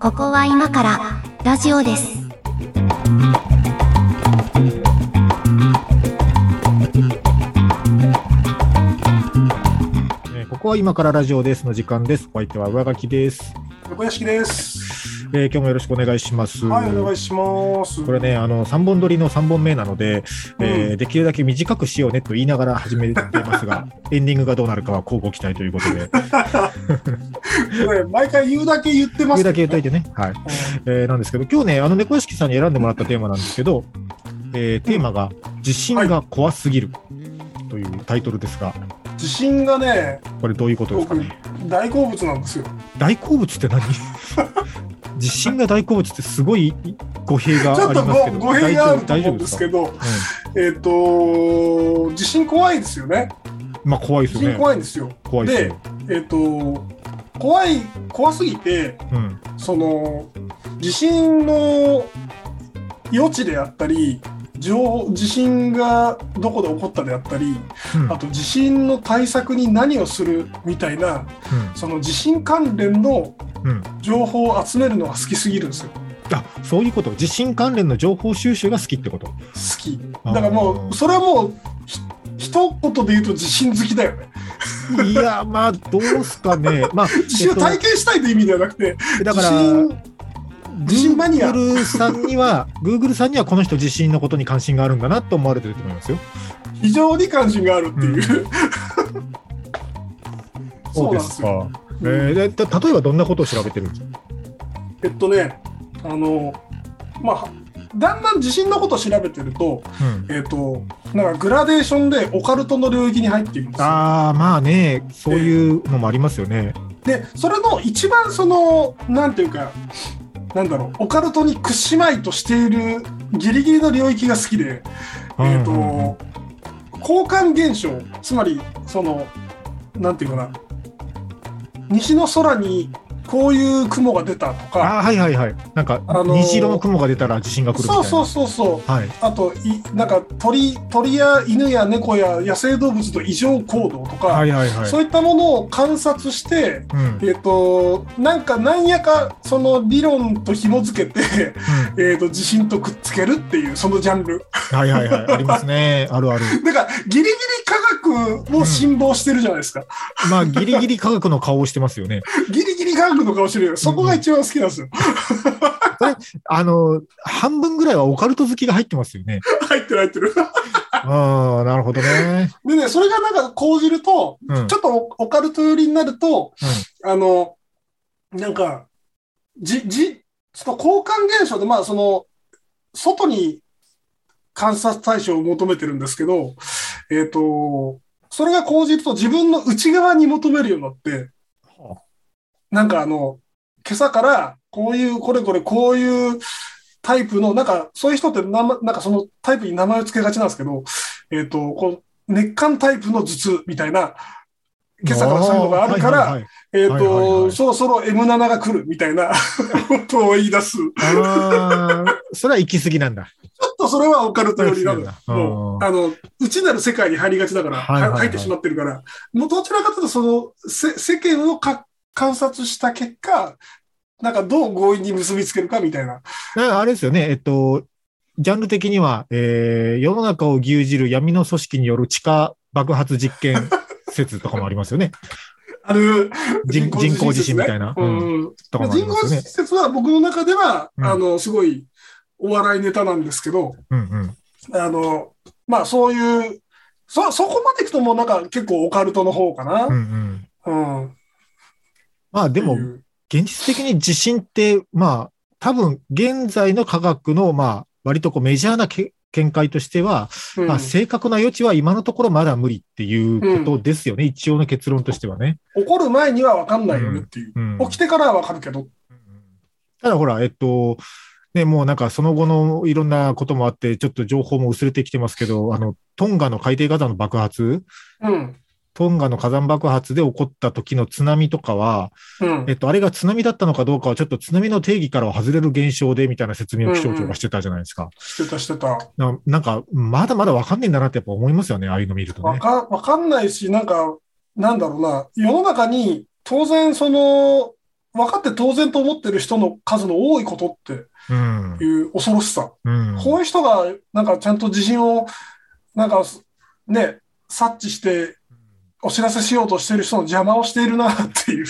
ここは今からラジオです。えーここは今からラジオですの時間です。お相手は上書きです。横屋敷です。えー今日もよろしくお願いします。はい、お願いします。これね、あの、3本撮りの3本目なので、えーうんできるだけ短くしようねと言いながら始めていますが、エンディングがどうなるかは交互期待ということで、これ毎回言うだけ言ってます言うだけ言っといて。てね。はい。えーなんですけど、今日ね、あの、猫屋敷さんに選んでもらったテーマなんですけど、えーテーマが、地震が怖すぎるというタイトルですが、地震がね、これどういうことですか僕ね。大好物なんですよ。大好物って何？地震が大好物ってすごい語弊がちょっとありますけど、ご語弊があると思うんですけど、えっ、と地震怖いですよね。うん、まあ怖いですよね。怖いんですよ。怖いで。えっ、と怖い怖すぎてうん。その地震の余地であったり。情地震がどこで起こったであったりうんあと地震の対策に何をするみたいなその地震関連のうん。うん。情報を集めるのが好きすぎるんですよ。あ、そういうこと？地震関連の情報収集が好きってこと？好き。だからもう、それはもう、ひ一言で言うと地震好きだよね。いや、まあ、どうすかね。まあ、地震を体験したいという意味ではなくて、だから、地震マニア Google さんには、Google さんにはこの人地震のことに関心があるんだなと思われてると思いますよ。非常に関心があるっていう。そうなんですよ。か。えーでた例えばどんなことを調べてるんですか？えっとね、あの、まあ、だんだん地震のことを調べてると、うんえっと、なんかグラデーションでオカルトの領域に入っていくんですよ。ああ、まあね、そういうのもありますよね。でそれの一番そのなんていうかなんだろうオカルトに屈しまいとしているギリギリの領域が好きで、えっ、と、うんうんうん交換現象つまりそのなんていうかな西の空にこういう雲が出たとかあーはいはいはい。なんか、あのー虹色の雲が出たら地震が来るみたいな。そうそうそうそうはい。あといなんか鳥鳥や犬や猫や野生動物の異常行動とか、はいはいはい。そういったものを観察してうんえっ、と、なんか、なんやか、その理論と紐付けて、えっと、地震とくっつけるっていう、そのジャンル。はいはいはい。ありますね。あるある。だから、ギリギリ科学を辛抱してるじゃないですか。まあ、ギリギリ科学の顔をしてますよね。ギリギリ科学の顔してるよ。そこが一番好きなんですよ。あの、半分ぐらいはオカルト好きが入ってますよね。入ってる入ってる。ああ、なるほどね。でね、それがなんか講じると、うん。ちょっとオカルト寄りになると、あの、なんか、じ、じ、その交換現象で、まあ、その、外に観察対象を求めてるんですけど、えっ、と、それが講じると自分の内側に求めるようになって、はなんかあの、今朝から、こういう、これこれ、こういうタイプの、なんか、そういう人ってなま、なんかそのタイプに名前を付けがちなんですけど、えっ、と、こう、熱感タイプの頭痛みたいな、今朝からそういうのがあるから、はいはいはい。えっ、はいはいはと、い。そろそろ M7 が来るみたいなことを言い出す。それは行き過ぎなんだ。っとそれはオカルト寄りなもう、あの、内なる世界に入りがちだから、はいはいはい。入ってしまってるから、もうどちらかというと、その、せ世間をか観察した結果、なんかどう強引に結びつけるかみたいな。あれですよね、えっと、ジャンル的には、えー世の中を牛耳る闇の組織による地下爆発実験説とかもありますよね。ある人人工地震みたいな。ううんん。とかもあり人工ますよね。施設は僕の中では、うんあの、すごいお笑いネタなんですけど、うんうん。あの、まあそういう、そ、そこまでいくともうなんか結構オカルトの方かな。うんうん。うん。まあでも現実的に地震って、まあ、多分、現在の科学の、まあ、割とこうメジャーなけ見解としては、うんまあ、正確な余地は今のところまだ無理っていうことですよね。一応の結論としてはね。起こる前には分かんないよねっていう。うん起きてからは分かるけど。ただほら、えっと、ね、もうなんかその後のいろんなこともあって、ちょっと情報も薄れてきてますけど、あの、トンガの海底火山の爆発、うん。トンガの火山爆発で起こった時の津波とかは、うんえっと、あれが津波だったのかどうかはちょっと津波の定義からは外れる現象でみたいな説明を気象庁がしてたじゃないですか。してたしてた。ななんか、まだまだわかんねえんだなってやっぱ思いますよね、ああいうの見るとね。わか、わかんないし、なんか、なんだろうな、世の中に当然その、分かって当然と思ってる人の数の多いことってうん。いう恐ろしさ。うん。こういう人が、なんかちゃんと自信を、なんかね、察知して、お知らせしようとしてる人の邪魔をしているなっていう。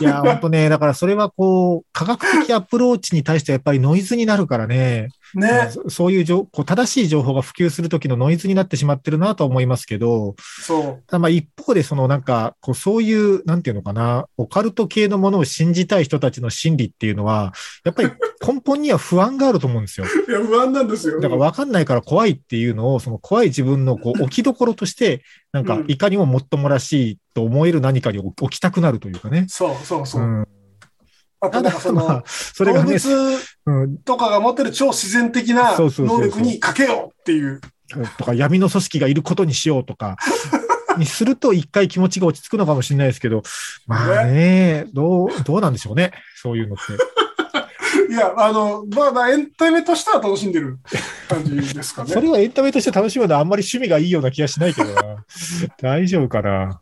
いや、本当ね、だからそれはこう、科学的アプローチに対してやっぱりノイズになるからね、ね。そそういう情こう正しい情報が普及するときのノイズになってしまってるなとは思いますけど、そう。ただまあ一方でそのなんか、こうそういう、なんていうのかな、オカルト系のものを信じたい人たちの心理っていうのは、やっぱり 根本には不安があると思うんですよ。いや、不安なんですよ。だから分かんないから怖いっていうのを、その怖い自分のこう 置きどころとして、なんかうんいかにももっともらしいと思える何かに置きたくなるというかね。そうそうそうう。ん。あとなんかその、まあ、それが動ね、物うん、とかが持ってる超自然的な能力にかけようっていう。とか闇の組織がいることにしようとか、にすると一回気持ちが落ち着くのかもしれないですけど、まあね、どう、どうなんでしょうね。そういうのって。いや、あの、まあまあ、エンタメとしては楽しんでる感じですかね。それはエンタメとして楽しむのはあんまり趣味がいいような気がしないけどな。大丈夫かな。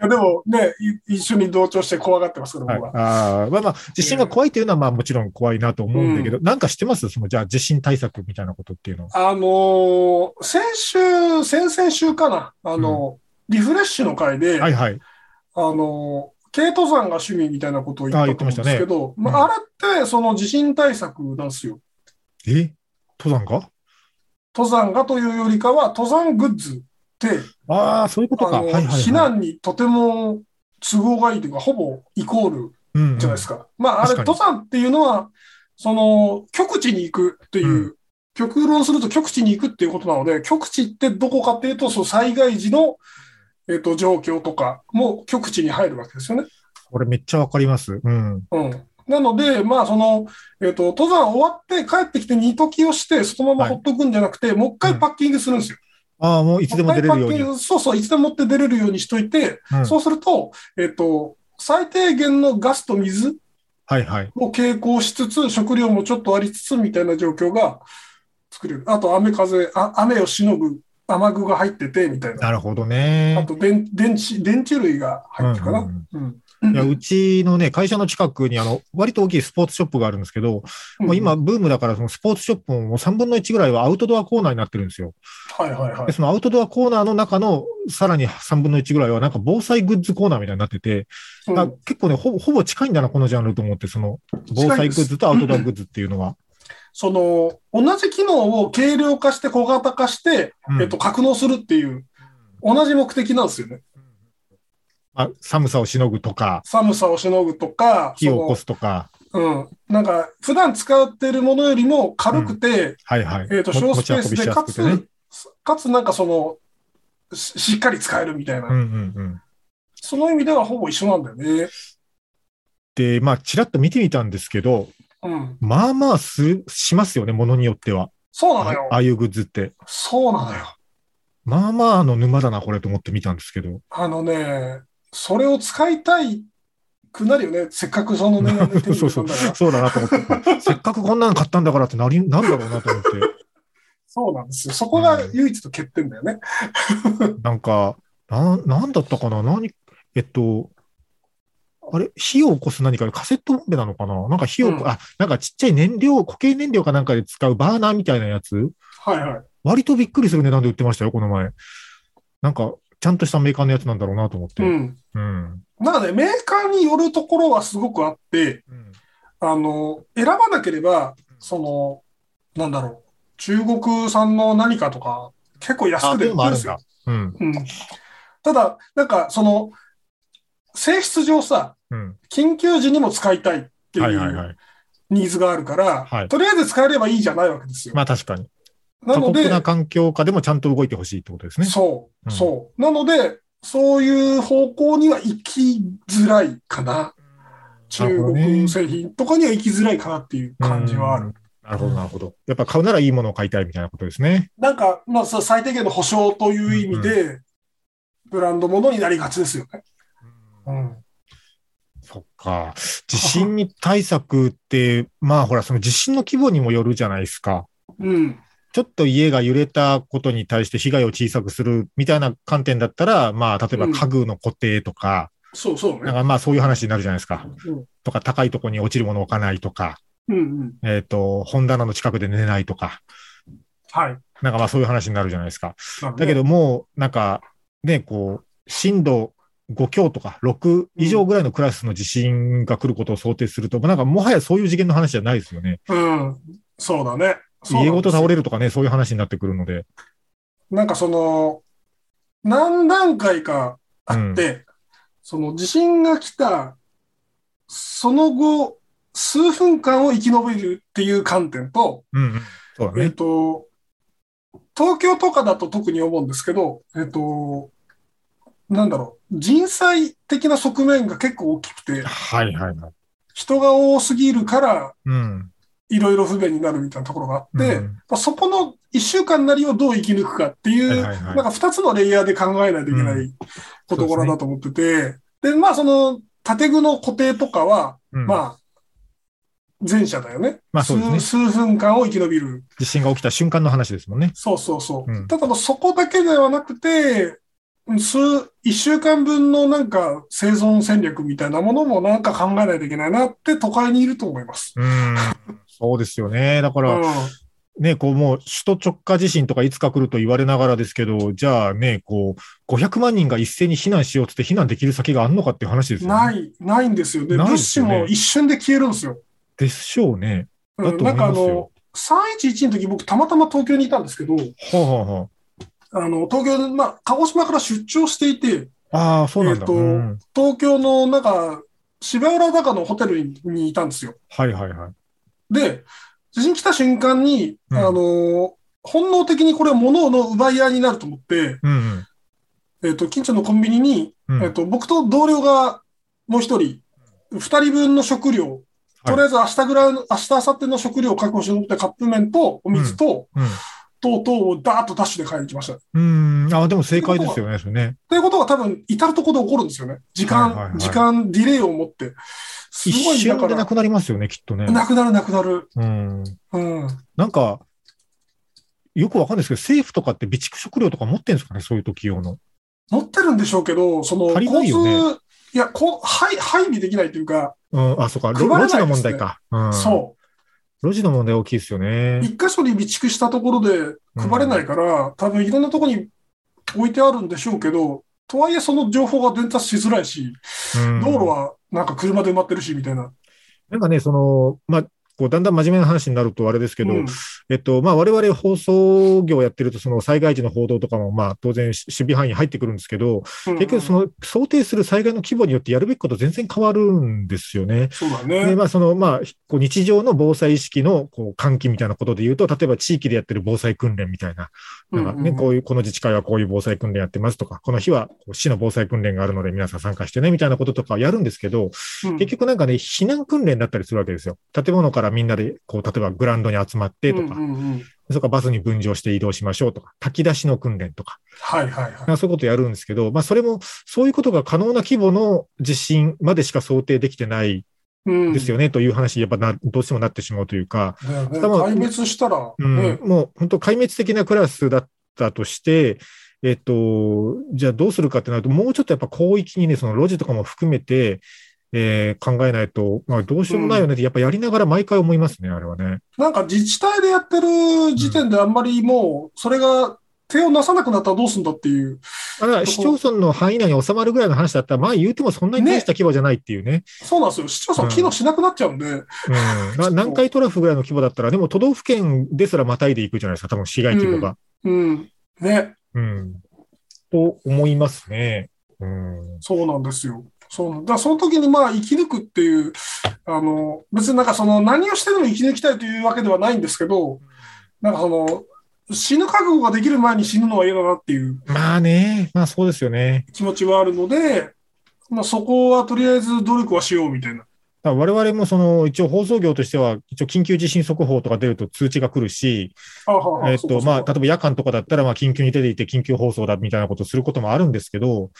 いや、でもね、い一緒に同調して怖がってますから、は。い。僕は。ああ、まあまあ、地震が怖いというのはまあもちろん怖いなと思うんだけど、なんか知ってます？その、じゃあ地震対策みたいなことっていうのは。あのー先週、先々週かな、あの、リフレッシュの回で、はいはい。あのー軽登山が趣味みたいなことを言ったと思うんですけど、ましたねまあ、あれってその地震対策なんですよ。え？登山が？登山がというよりかは、登山グッズああ、そういうことか。はいはい、はい。避難にとても都合がいいというか、ほぼイコールうんうんじゃないですか。まあ、あれ、登山っていうのは、その、極地に行くっていう、うん極論すると極地に行くっていうことなので、極地ってどこかっていうと、その災害時の、えっと、状況とかも極地に入るわけですよね。これめっちゃわかります。うん。うん。なので、まあ、その、えっと、登山終わって帰ってきて二時をして、そのままほっとくんじゃなくて、もう一回パッキングするんですよ。ああ、もういつでも出れるようにそうそう、いつでも持って出れるようにしといて、うんそうすると、えっと、最低限のガスと水はいはい。を傾向しつつ、食料もちょっとありつつみたいな状況が作れる。あと、雨風、あ雨をしのぐ雨具が入ってて、みたいな。なるほどあね。と電、電池、電池類が入ってるかな。うんうんいや、うちのね、会社の近くにあの、割と大きいスポーツショップがあるんですけど、もう今、、ブームだから、そのスポーツショップももう3分の1ぐらいはアウトドアコーナーになってるんですよ。はいはいはいで、。そのアウトドアコーナーの中のさらに3分の1ぐらいはなんか防災グッズコーナーみたいになってて、うんあ結構ねほぼ、ほぼ近いんだな、このジャンルと思って、その防災グッズとアウトドアグッズっていうのは。その、同じ機能を軽量化して小型化して、うんえっと、格納するっていう、同じ目的なんですよね。あ寒さをしのぐとか、寒さをしのぐとか、火を起こすとか、うん。なんか、普段使ってるものよりも軽くて、はいはい。えっと、も小スペースで、かつかつなんかその、ししっかり使えるみたいな。うんうんうん。その意味ではほぼ一緒なんだよね。で、まあ、ちらっと見てみたんですけど、うん。まあまあす、しますよね、ものによっては。あそうなのよあ。あいうグッズって。そうなのよ。まあまあの沼だな、これと思って見たんですけど。あのね、それを使いたいくなるよね。せっかくその値段で手に入そうそう。そうだなと思って。せっかくこんなの買ったんだからってなり、なんだろうなと思って。そうなんですよ。そこが唯一と欠点だよね。なんか、な、なんだったかな？何、えっと、あれ？火を起こす何かでカセットボンベなのかな？なんか火を、うんあ、なんかちっちゃい燃料、固形燃料かなんかで使うバーナーみたいなやつ？はいはい。割とびっくりする値段で売ってましたよ、この前。なんか、ちゃんとしたメーカーのやつなんだろうなと思って。ううん。ん。うん。なんかね、メーカーによるところはすごくあって、あの、選ばなければ、その、なんだろう、中国産の何かとか、結構安あ、くで売でもあるんだってるんですよ。。うん。うん。ただ、なんか、その、性質上さ、うん。緊急時にも使いたいっていうい。ニーズがあるから、はいとりあえず使えればいいじゃないわけですよ。まあ確かに。なので過酷、な環境下でもちゃんと動いてほしいってことですね。そうう、んそう。なので、そういう方向には行きづらいかな。中国製品とかには行きづらいかなっていう感じはある。うん。なるほど、なるほど。やっぱ買うならいいものを買いたいみたいなことですね。なんか、まあ、最低限の保証という意味で、ブランドものになりがちですよね。うん。そっか。地震に対策って、まあほら、その地震の規模にもよるじゃないですか。うん。ちょっと家が揺れたことに対して被害を小さくするみたいな観点だったら、まあ、例えば家具の固定とか、そうそうね。なんかまあそういう話になるじゃないですか。うんとか、高いところに落ちるものを置かないとか、うんうん。えっ、と、本棚の近くで寝ないとか、はい。なんかまあそういう話になるじゃないですか。なるほだけどもう、なんか、ね、こう、震度5強とか6以上ぐらいのクラスの地震が来ることを想定すると、なんかもはやそういう次元の話じゃないですよね。うん。そうだね。家よごと倒れるとかね、そういう話になってくるので。なんかその、何段階かあって、その地震が来た、その後、数分間を生き延びるっていう観点と、うん、うん。そうだえっね。と、東京とかだと特に思うんですけど、えっと、なんだろう、人災的な側面が結構大きくて、はいはいはい。人が多すぎるから、うん。いろいろ不便になるみたいなところがあって、うんまあそこの一週間なりをどう生き抜くかっていう、はいはいはいなんか二つのレイヤーで考えないといけない事柄だと思ってて、でまあその建具の固定とかは、うん、まあ、前者だよね。まあそうですね数数分間を生き延びる。地震が起きた瞬間の話ですもんね。そうそうそう。うんただもうそこだけではなくて、数、一週間分のなんか生存戦略みたいなものもなんか考えないといけないなって都会にいると思います。うん。そうですよね。だから、うんね、こうもう首都直下地震とかいつか来ると言われながらですけど、じゃあね、こう、500万人が一斉に避難しようって避難できる先があるのかっていう話ですよね。ない、ないんですよ。で、ない物資も一瞬で消えるんですよ。でしょうね。うん、なんかあの、311の時僕たまたま東京にいたんですけど、はあ、はあはあの、東京で、まあ、鹿児島から出張していて、あ、ああ、そうなんだ。えっとうん東京のなんか、芝浦高のホテルににいたんですよ。はいはいはい。で、地震来た瞬間に、うんあの、本能的にこれは物の奪い合いになると思って、うんうん。えっと、近所のコンビニに、うんえっと、僕と同僚がもう一人、二人分の食料、とりあえず明日ぐらいの、明日、明後日の食料を確保しようと思ってカップ麺とお水と、うんとうとうをダーッとダッシュで買いに来ました。っうん。ああ、でも正解ですよね、それね。ていうことが多分、至るところで起こるんですよね。時間、はいはいはい時間、ディレイを持って。す一ごい、だ瞬でなくなりますよね、きっとね。なくなる、なくなる。うん。うん。なんか、よくわかんないですけど、政府とかって備蓄食料とか持ってるんですかね、そういう時用の。持ってるんでしょうけど、その、足りない交よ通、いや、こう、配、配備できないというか、うん、あ、そうか、ロ配らない路地の問題か。うん。そ路地の問題大きいですよう。ね。一箇所に備蓄したところで配れないから、多分いろんなところに置いてあるんでしょうけど、とはいえその情報が伝達しづらいし、うん道路はなんか車で埋まってるし、みたいな。なんかね、その、まあ、こう、だんだん真面目な話になるとあれですけど、うんえっと、まあ、我々放送業をやってると、その災害時の報道とかも、まあ、当然守備範囲に入ってくるんですけど、結局その、の想定する災害の規模によってやるべきこと全然変わるんですよね。そうだで、ね。まあ、その、まあ、こう日常の防災意識の、こう、喚起みたいなことで言うと、例えば地域でやってる防災訓練みたいな、なんかね、うんうんこういう、この自治会はこういう防災訓練やってますとか、この日はこう市の防災訓練があるので皆さん参加してね、みたいなこととかをやるんですけど、うん結局なんかね、避難訓練だったりするわけですよ。建物からみんなで、こう、例えばグラウンドに集まってとか、うんうんうん。それからバスに分乗して移動しましょうとか、炊き出しの訓練とか、はいはいはい。まあそういうことやるんですけど、まあそれも、そういうことが可能な規模の地震までしか想定できてないうんですよね、という話にやっぱな、どうしてもなってしまうというか、ね。多分壊滅したら、うん。ね、もう本当壊滅的なクラスだったとして、えっと、じゃあどうするかってなると、もうちょっとやっぱ広域にね、その路地とかも含めて、えー考えないと、まあどうしようもないよねって、やっぱやりながら毎回思いますね、あれはね。なんか自治体でやってる時点であんまりもう、それが手をなさなくなったらどうすんだっていう。だから市町村の範囲内に収まるぐらいの話だったら、まあ言うてもそんなに大した規模じゃないっていうね。そうなんですよ。市町村機能しなくなっちゃうんで。うん。な南海トラフぐらいの規模だったら、でも都道府県ですらまたいでいくじゃないですか、多分市街規模が。うん。ね。うん。と思いますね。うん。そうなんですよ。そうだその時にまあ生き抜くっていう、あの、別になんかその何をしてでも生き抜きたいというわけではないんですけど、なんかその、死ぬ覚悟ができる前に死ぬのは嫌だなっていうまあね、まあそうですよね。気持ちはあるので、まあそこはとりあえず努力はしようみたいな。だ我々もその一応放送業としては、一応緊急地震速報とか出ると通知が来るし、えっと、まあ、例えば夜間とかだったら、まあ、緊急に出ていて緊急放送だみたいなことをすることもあるんですけど、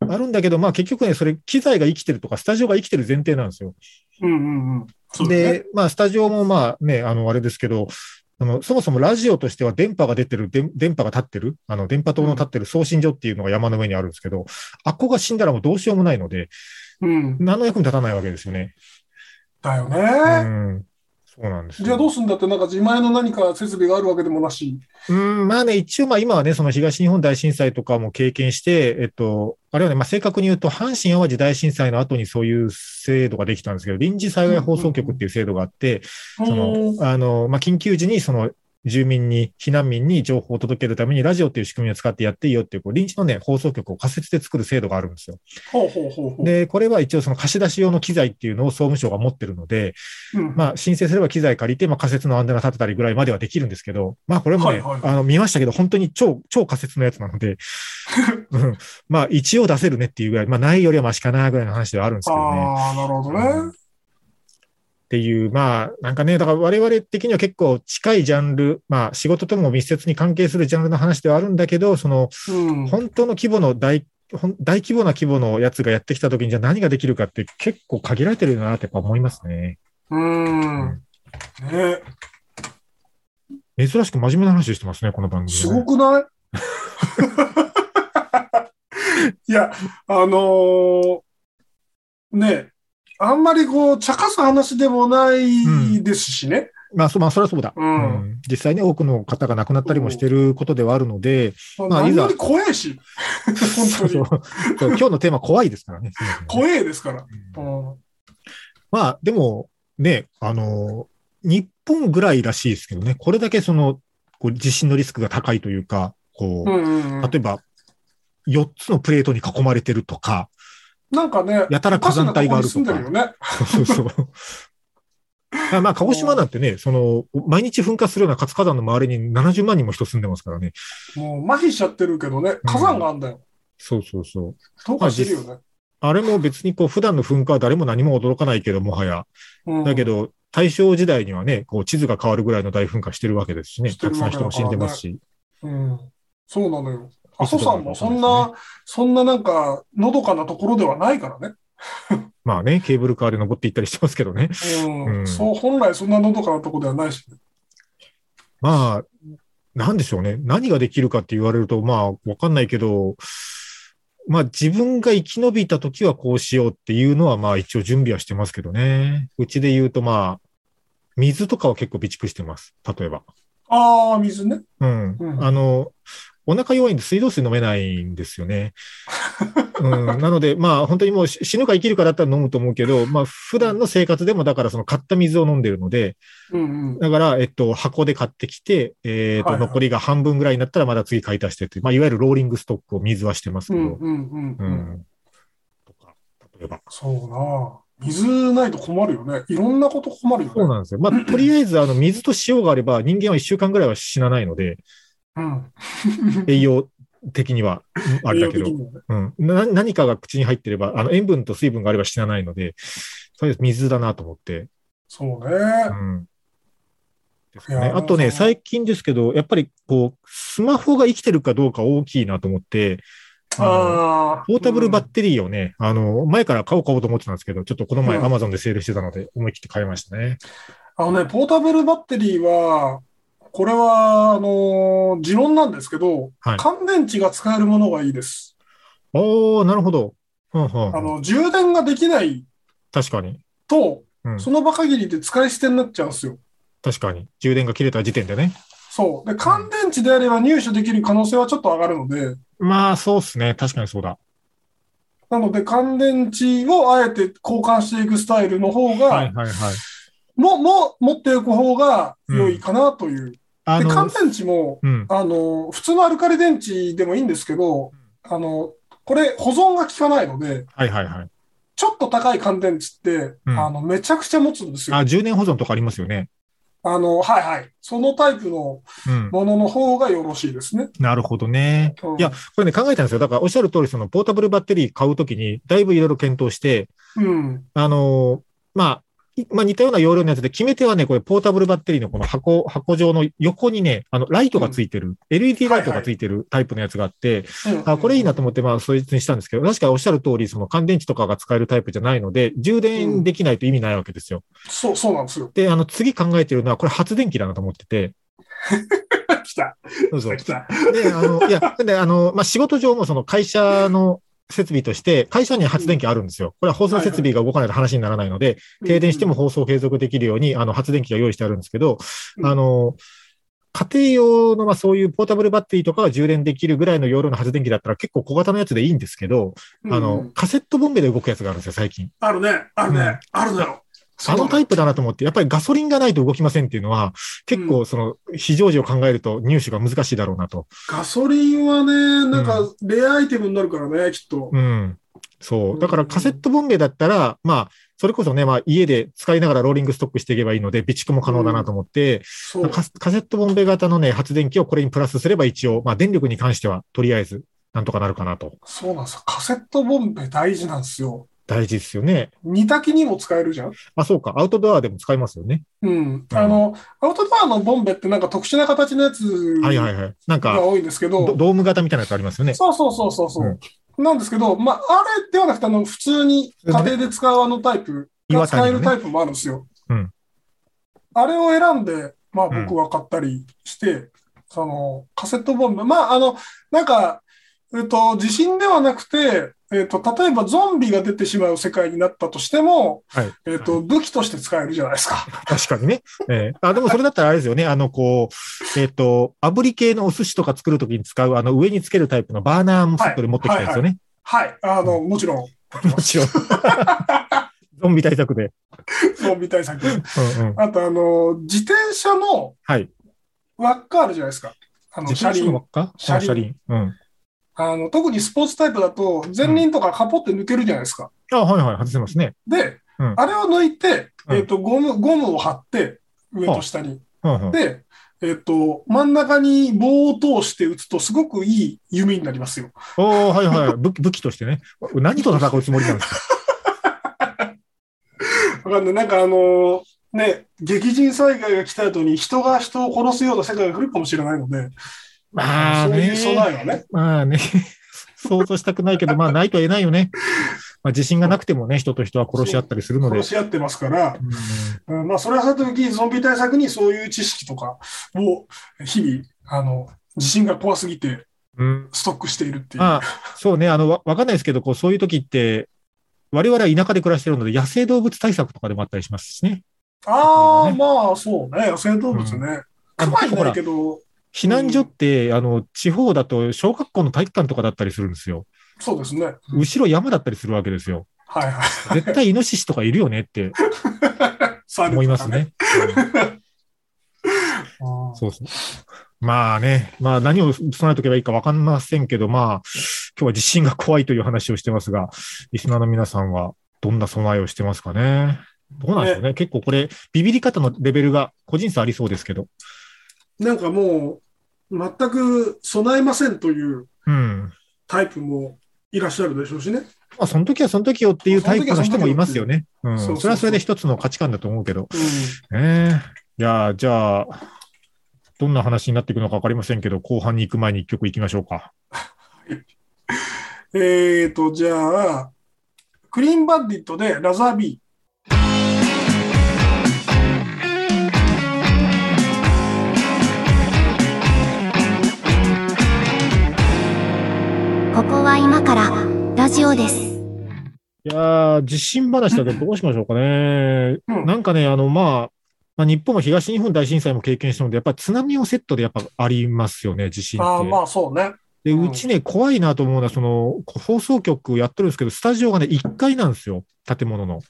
あるんだけど、まあ結局ね、それ、機材が生きてるとか、スタジオが生きてる前提なんですよ。うんうんうん。そうだねで、まあ、スタジオもまあね、あの、あれですけど、あの、そもそもラジオとしては電波が出てる、電電波が立ってる、あの、電波塔の立ってる送信所っていうのが山の上にあるんですけど、あっこが死んだらもうどうしようもないので、うん。何の役に立たないわけですよね。だようね。ん。そうなんですよじゃあどうすんだって、なんか自前の何か設備があるわけでもなし。うん、まあね、一応まあ今はね、その東日本大震災とかも経験して、えっと、あれはね、まあ正確に言うと、阪神淡路大震災の後にそういう制度ができたんですけど、臨時災害放送局っていう制度があって、そうんの、あの、まあ緊急時にその、住民に、避難民に情報を届けるためにラジオっていう仕組みを使ってやっていいよっていう、こう臨時のね、放送局を仮設で作る制度があるんですよ。ほうほうほうほう。で、これは一応その貸し出し用の機材っていうのを総務省が持ってるので、うんまあ、申請すれば機材借りて、まあ、仮設のアンテナ立てたりぐらいまではできるんですけど、まあ、これもね、はいはいあの、見ましたけど、本当に超、超仮設のやつなので、うん、まあ、一応出せるねっていうぐらい、まあ、ないよりはマシかなぐらいの話ではあるんですけどね。ああ、なるほどね。っていう、まあ、なんかね、だから我々的には結構近いジャンル、まあ、仕事とも密接に関係するジャンルの話ではあるんだけど、その、うん。本当の規模の大、大規模な規模のやつがやってきた時に、じゃあ何ができるかって結構限られてるなってやっぱ思いますね。うん。ね珍しく真面目な話してますね、この番組、ね。すごくない？いや、あのーねあんまりこう、茶化す話でもないですしね。まあ、そ、まあ、それはそうだ。うん。うん。実際に多くの方が亡くなったりもしてることではあるので、まあいざ怖いし、本当に。そう。そう。今日のテーマ怖いですからね。怖いですから。うん。うん。まあ、でも、ね、あの、日本ぐらいらしいですけどね、これだけその、こう地震のリスクが高いというか、こう、うんうんうん。例えば、4つのプレートに囲まれてるとか、なんかね、やたら火山帯があるとかね。そうそうそう。あまあ、鹿児島なんてね、その、毎日噴火するような活火山の周りに70万人も人住んでますからね。もう麻痺しちゃってるけどね、火山があんだよ。そうそうそう。どうかしてるよね。あれも別にこう、普段の噴火は誰も何も驚かないけど、もはや。うんだけど、大正時代にはね、こう、地図が変わるぐらいの大噴火してるわけですしね。たくさん人も死んでますし。うん、そうなのよ。阿蘇山も？なるかわかんなねそんな、そんななんか、のどかなところではないからね。まあね、ケーブルカーで登っていったりしてますけどね。うん。うんそう、本来そんなのどかなところではないし、ね。まあ、なんでしょうね。何ができるかって言われると、まあ、わかんないけど、まあ自分が生き延びた時はこうしようっていうのは、まあ一応準備はしてますけどね。うちで言うと、まあ、水とかは結構備蓄してます。例えば。ああ、水ね。うん。うんあの、お腹弱いんで水道水飲めないんですよね。うん、なので、まあ本当にもうし死ぬか生きるかだったら飲むと思うけど、まあ普段の生活でもだからその買った水を飲んでるので、うんうん。だから、えっと、箱で買ってきて、えっと、はいはい残りが半分ぐらいになったらまだ次買い足してっていう、まあいわゆるローリングストックを水はしてますけど、うんうんうんううん。ん。とか、例えば。そうな。水ないと困るよね。いろんなこと困るよね。そうなんですよ。まあ、とりあえず、あの、水と塩があれば人間は一週間ぐらいは死なないので、うん。栄養的には、うんあれだけどうん。な何かが口に入ってれば、あの、塩分と水分があれば死なないので、とりあえず水だなと思って。そうね。うん。ですね。あとね、最近ですけど、やっぱりこう、スマホが生きてるかどうか大きいなと思って、あ。ポータブルバッうんテリーをね、あの、前から買おう買おうと思ってたんですけど、ちょっとこの前うん Amazon でセールしてたので、思い切って買いましたね。あのね、ポータブルバッテリーは、これは、あのー持論なんですけど、はい乾電池が使えるものがいいです。おー、なるほど。うんうんあの、充電ができない確かに。と、うんその場限りで使い捨てになっちゃうんですよ。確かに。充電が切れた時点でね。そう。で、乾電池であれば入手できる可能性はちょっと上がるので、まあ、そうっすね。確かにそうだ。なので、乾電池をあえて交換していくスタイルの方が、はいはいはい。も、も、持っておく方が良いかなという。あで、乾の、電池も、うん。あの、普通のアルカリ電池でもいいんですけど、あの、これ保存が効かないので、はいはいはい。ちょっと高い乾電池って、うんあの、めちゃくちゃ持つんですよ。あ、充電保存とかありますよね。あの、はいはい。そのタイプのうん。ものの方がよろしいですね。なるほどね。うんいや、これね、考えたんですよ。だから、おっしゃる通り、その、ポータブルバッテリー買うときに、だいぶいろいろ検討して、うん。あのーまあ、いまあ似たような容量のやつで、決め手はね、これポータブルバッテリーのこの箱、箱状の横にね、あの、ライトがついてる、LED ライトがついてるタイプのやつがあって、うんあ、これいいなと思って、まあ、そいつにしたんですけど、確かにおっしゃる通り、その乾電池とかが使えるタイプじゃないので、充電できないと意味ないわけですよ。そう、そうなんですよ。で、あの、次考えてるのは、これ発電機だなと思ってて、来た。そうそう。来た。で、あの、いや、で、あの、まあ、仕事上もその会社の設備として、会社には発電機あるんですよ。これは放送設備が動かないと話にならないので、停電しても放送を継続できるように、あの、発電機が用意してあるんですけど、うんあの、家庭用の、まあ、そういうポータブルバッテリーとかが充電できるぐらいの容量の発電機だったら結構小型のやつでいいんですけど、うんあの、カセットボンベで動くやつがあるんですよ、最近。あるね。あるね。うんあるだろ。イあのタイプだなと思って、やっぱりガソリンがないと動きませんっていうのは、結構その、非常時を考えると入手が難しいだろうなと。ガソリンはね、なんかレアアイテムになるからね、きっと。うん。そう。だからカセットボンベだったら、まあ、それこそね、まあ家で使いながらローリングストックしていけばいいので、備蓄も可能だなと思って、そう。カカセットボンベ型のね、発電機をこれにプラスすれば一応、まあ電力に関してはとりあえず、なんとかなるかなと。そうなんですよ。カセットボンベ大事なんですよ。大事ですよね。煮炊きにも使えるじゃん。あ、そうか。アウトドアでも使いますよね。うん。あの、アウトドアのボンベってなんか特殊な形のやつはいはいはい。なんか、が多いんですけど、ドドーム型みたいなやつありますよね。そうそうそうそうそう。なんですけど、まあ、あれではなくて、あの、普通に家庭で使うあのタイプが使えるタイプもあるんですよ。うんあれを選んで、まあ僕は買ったりして、その、カセットボンベ、まあ、あの、なんか、えっと、地震ではなくて、えっと、例えばゾンビが出てしまう世界になったとしても、はい。えっと、武器として使えるじゃないですか。確かにね。ええあ、でもそれだったらあれですよね。あの、こう、えっ、と、炙り系のお寿司とか作るときに使う、あの、上につけるタイプのバーナーもセットで持ってきたやつよね。はい。あの、もちろん、もちろん。ゾンビ対策で。ゾンビ対策。うんうん。あと、あの、自転車のはい。輪っかあるじゃないですか。あの、車輪自転車の輪。っか？車輪あ車輪。うん。あの、特にスポーツタイプだと、前輪とかカポって抜けるじゃないですか。あ、はいはい。外せますね。で、うんあれを抜いて、うんえっ、と、ゴム、ゴムを貼って、上と下に。で、えっ、と、真ん中に棒を通して打つと、すごくいい弓になりますよ。おーはいはい。武器武器としてね。何と戦うつもりなんですか？わかんない。なんかあのーね、激甚災害が来た後に人が人を殺すような世界が来るかもしれないので、まあねそういう。備えはね。まあね。想像したくないけど、まあないとは言えないよね。まあ自信がなくてもね、人と人は殺し合ったりするので殺。し合ってますから、うんうんまあ、それはさておき、ゾンビ対策にそういう知識とかを日々、あの、地震が怖すぎてうん。ストックしているっていう。まあ、そうね、あの、わわかんないですけど、こう、そういう時って、我々は田舎で暮らしてるので、野生動物対策とかでもあったりしますしね。ああ、ねまあ、そうね。野生動物ね。あの熊いないけど、避難所って、あの、地方だと小学校の体育館とかだったりするんですよ。そうですね。後ろ山だったりするわけですよ。はいはい。絶対イノシシとかいるよねって思いますね。そうそう。まあね、まあ何を備えとけばいいかわかんませんけど、まあ、今日は地震が怖いという話をしてますが、リスナーの皆さんはどんな備えをしてますかね？どうなんでしょうね。結構これ、ビビり方のレベルが個人差ありそうですけど。なんかもう、全く備えませんといううん。タイプもいらっしゃるでしょうしね。まあ、その時はその時よっていうタイプの人もいますよね。うん。それはそれで一つの価値観だと思うけど。うんねえ。いや、じゃあ、どんな話になっていくのかわかりませんけど、後半に行く前に一曲行きましょうか。えーと、じゃあ、クリーンバンディットでラザービここは今からラジオです。いやー、地震話だけどどうしましょうかね。うんなんかね、あの、まあ、まあ、日本も東日本大震災も経験したので、やっぱり津波をセットでやっぱありますよね、地震ー。って。ああ、まあそうね。で、うちね、怖いなと思うのは、その、放送局やってるんですけど、スタジオがね、1階なんですよ、建物の。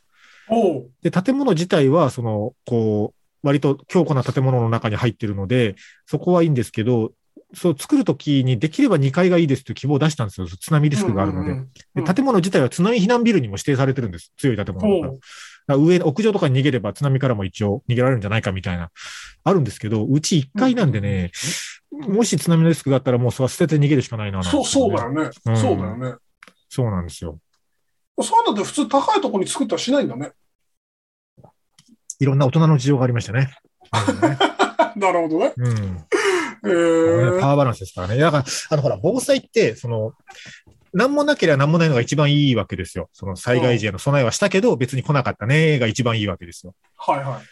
で、建物自体は、その、こう、割と強固な建物の中に入ってるので、そこはいいんですけど、そう、作るときにできれば2階がいいですという希望を出したんですよ。津波リスクがあるので。うんうんうんで建物自体は津波避難ビルにも指定されてるんです。強い建物だから。上、屋上とかに逃げれば津波からも一応逃げられるんじゃないかみたいな、あるんですけど、うち1階なんでね、もし津波のリスクがあったらもうそれは捨てて逃げるしかないななんてそう、そうだよね。うんそうだよね。そうなんですよ。そういうのって普通高いところに作ったらしないんだね。いろんな大人の事情がありましたね。なるほどね。うん。えー、パワーバランスですからね。だから、あの、ほら、防災って、その、何もなければ何もないのが一番いいわけですよ。その災害時への備えはしたけど、別に来なかったねが一番いいわけですよ。はいはい。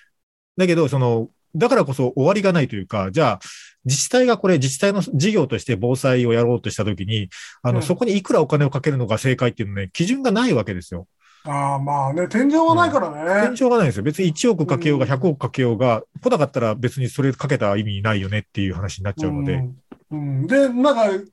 だけど、その、だからこそ終わりがないというか、じゃあ、自治体がこれ、自治体の事業として防災をやろうとしたときに、あの、うんそこにいくらお金をかけるのが正解っていうのね、基準がないわけですよ。ああ、まあね、天井はないからね。天井がないんですよ。別に1億かけようがうん100億かけようが、来なかったら別にそれかけた意味ないよねっていう話になっちゃうので、うんうんで、なんか、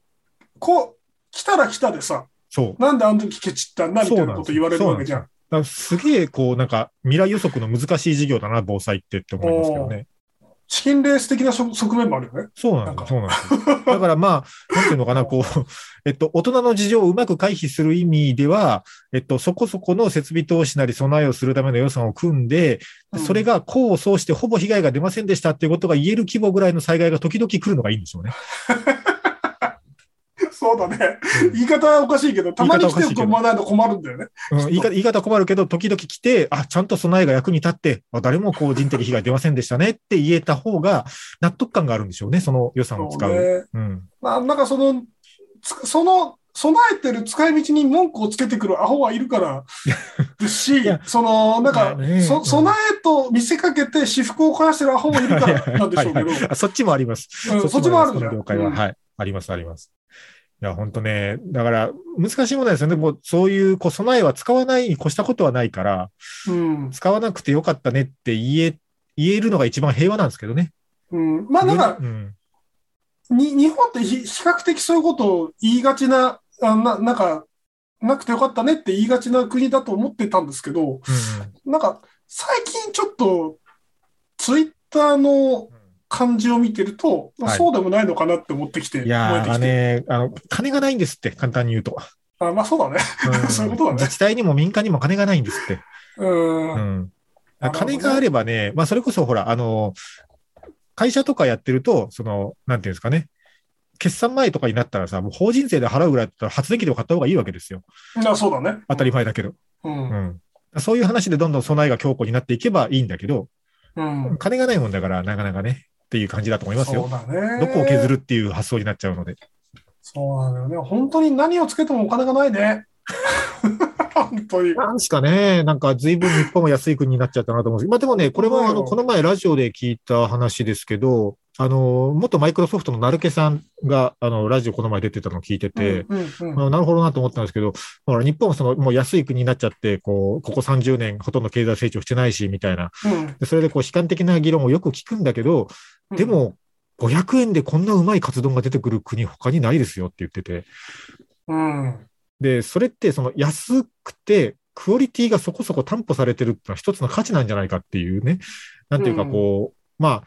こう、来たら来たでさ、そう。なんであの時ケチったんだみたいなこと言われるわけじゃん。だからすげえ、こう、なんか、未来予測の難しい事業だな、防災ってって思いますけどね。チキンレース的な側側面もあるよね。そうなんだ、そうなんですよ。だからまあ、なんていうのかな、こう、えっと、大人の事情をうまく回避する意味では、えっと、そこそこの設備投資なり備えをするための予算を組んで、うんそれが功を奏してほぼ被害が出ませんでしたっていうことが言える規模ぐらいの災害が時々来るのがいいんでしょうね。そうだね。うん言い方はおかしいけど、たまに来てもらわないと困るんだよね。うん言い方言い方困るけど、時々来て、あ、ちゃんと備えが役に立って、あ誰もこう人的被害出ませんでしたねって言えた方が納得感があるんでしょうね、その予算を使う。そうね。うん。まあ、なんかその、つその、備えてる使い道に文句をつけてくるアホはいるからですしや、その、なんかまあね、そ備えと見せかけて私服を肥やしてるアホもいるからなんでしょうけど、はいはいあそっちもあります。うんそっちもあるんだ了解は、うんはい。あります、あります。いや、本当ね。だから、難しいものですよね。もう、そういう、こう、備えは使わないに越したことはないから、うん。使わなくてよかったねって言え、言えるのが一番平和なんですけどね。うん。まあなんか、うん。に日本ってひ比較的そういうことを言いがちな、あななんか、なくてよかったねって言いがちな国だと思ってたんですけど、うんなんか、最近ちょっと、ツイッターの感じを見てると、はいそうでもないのかなって思ってきて、いやー。ね、あの、金がないんですって、簡単に言うと。あまあそうだね。ん そういうことだね自治体にも民間にも金がないんですって。うん。うん。金があればね、まあそれこそほら、あの、会社とかやってると、その、なんていうんですかね。決算前とかになったらさ、もう法人税で払うぐらいだったら発電機でも買った方がいいわけですよ。あそうだね。当たり前だけど。うん。ううん。ん。そういう話でどんどん備えが強固になっていけばいいんだけど、うん。金がないもんだからなかなかね、っていう感じだと思いますよ。どこを削るっていう発想になっちゃうので。そうなんだよね。本当に何をつけてもお金がないね。本当に。なんすかね、なんか随分日本は安い国になっちゃったなと思うんですまあでもね、これもあの、この前ラジオで聞いた話ですけど、あの、元マイクロソフトの成毛さんが、あの、ラジオこの前出てたのを聞いてて、うんうんうんあなるほどなと思ったんですけど、ほら、日本はその、もう安い国になっちゃって、こう、ここ30年ほとんど経済成長してないし、みたいな。うんでそれでこう、悲観的な議論をよく聞くんだけど、うんでも、500円でこんなうまいカツ丼が出てくる国他にないですよって言ってて。うん。で、それってその安くて、クオリティがそこそこ担保されてるってのは一つの価値なんじゃないかっていうね。なんていうかこう、まあ、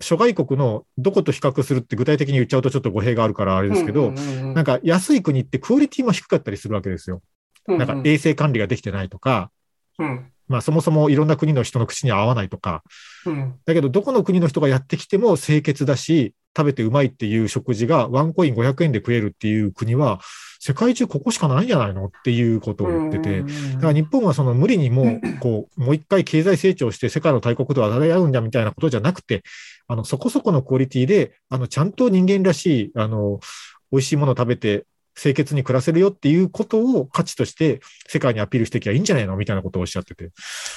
諸外国のどこと比較するって具体的に言っちゃうとちょっと語弊があるからあれですけど、なんか安い国ってクオリティも低かったりするわけですよ。うんなんか衛生管理ができてないとか、うん。まあそもそもいろんな国の人の口には合わないとか、うん。だけどどこの国の人がやってきても清潔だし、食べてうまいっていう食事がワンコイン500円で食えるっていう国は、世界中ここしかないんじゃないのっていうことを言ってて、だから日本はその無理にもう、こう、もう一回経済成長して世界の大国と渡り合うんだみたいなことじゃなくて、あの、そこそこのクオリティで、あの、ちゃんと人間らしい、あの、美味しいものを食べて、清潔に暮らせるよっていうことを価値として世界にアピールしていきゃいいんじゃないのみたいなことをおっしゃってて、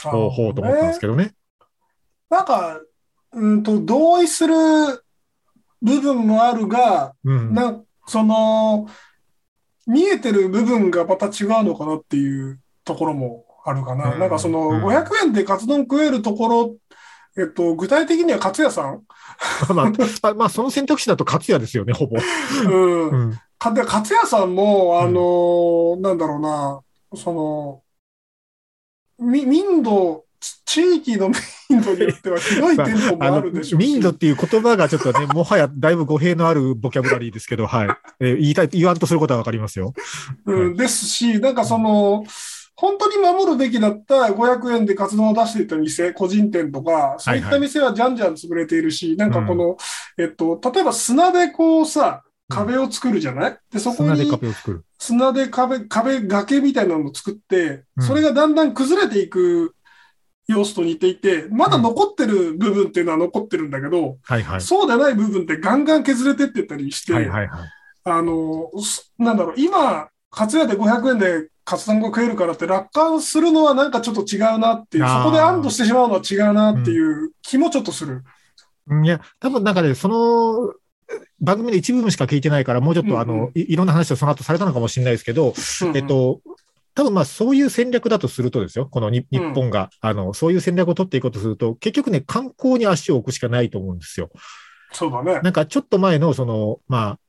ほうほうと思ったんですけどね。なんか、うんと、同意する部分もあるが、うん。なんその、見えてる部分がまた違うのかなっていうところもあるかな。うんなんかその、うん500円でカツ丼食えるところ、えっと、具体的にはカツ屋さん、まあ、あまあ、その選択肢だと勝也ですよね、ほぼ。うんうん。かで、カツ屋さんも、あのーなんだろうな、その、み、民度、ち地域の民度によってはひどい店舗もあるでしょうし。民度っていう言葉がちょっとね、もはやだいぶ語弊のあるボキャブラリーですけど、はい。えー言いたい、言わんとすることはわかりますよ。うん、ですし、なんかその、本当に守るべきだった500円でカツ丼を出していた店、個人店とか、そういった店はじゃんじゃん潰れているし、なんかこの、えっと、例えば砂でこうさ、壁を作るじゃない？で、そこ砂でに壁を作る。砂で壁、壁、崖みたいなのを作ってう、んそれがだんだん崩れていく様子と似ていて、まだ残ってる部分っていうのは残ってるんだけど、はいはい。そうでない部分ってガンガン削れてってったりして、はいはいはい。あの、すなんだろう、今、カツ屋で500円でカツ丼が食えるからって楽観するのはなんかちょっと違うなっていう、そこで安堵してしまうのは違うなっていう気もちょっとする。うんいや、多分なんかね、その、番組の一部分しか聞いてないから、もうちょっとあの、うんうんいいろんな話をその後されたのかもしれないですけど、えっと、多分まあそういう戦略だとするとですよ、このに日本が、あの、そういう戦略を取っていこうとすると、結局ね、観光に足を置くしかないと思うんですよ。そうだね。なんかちょっと前の、その、まあ、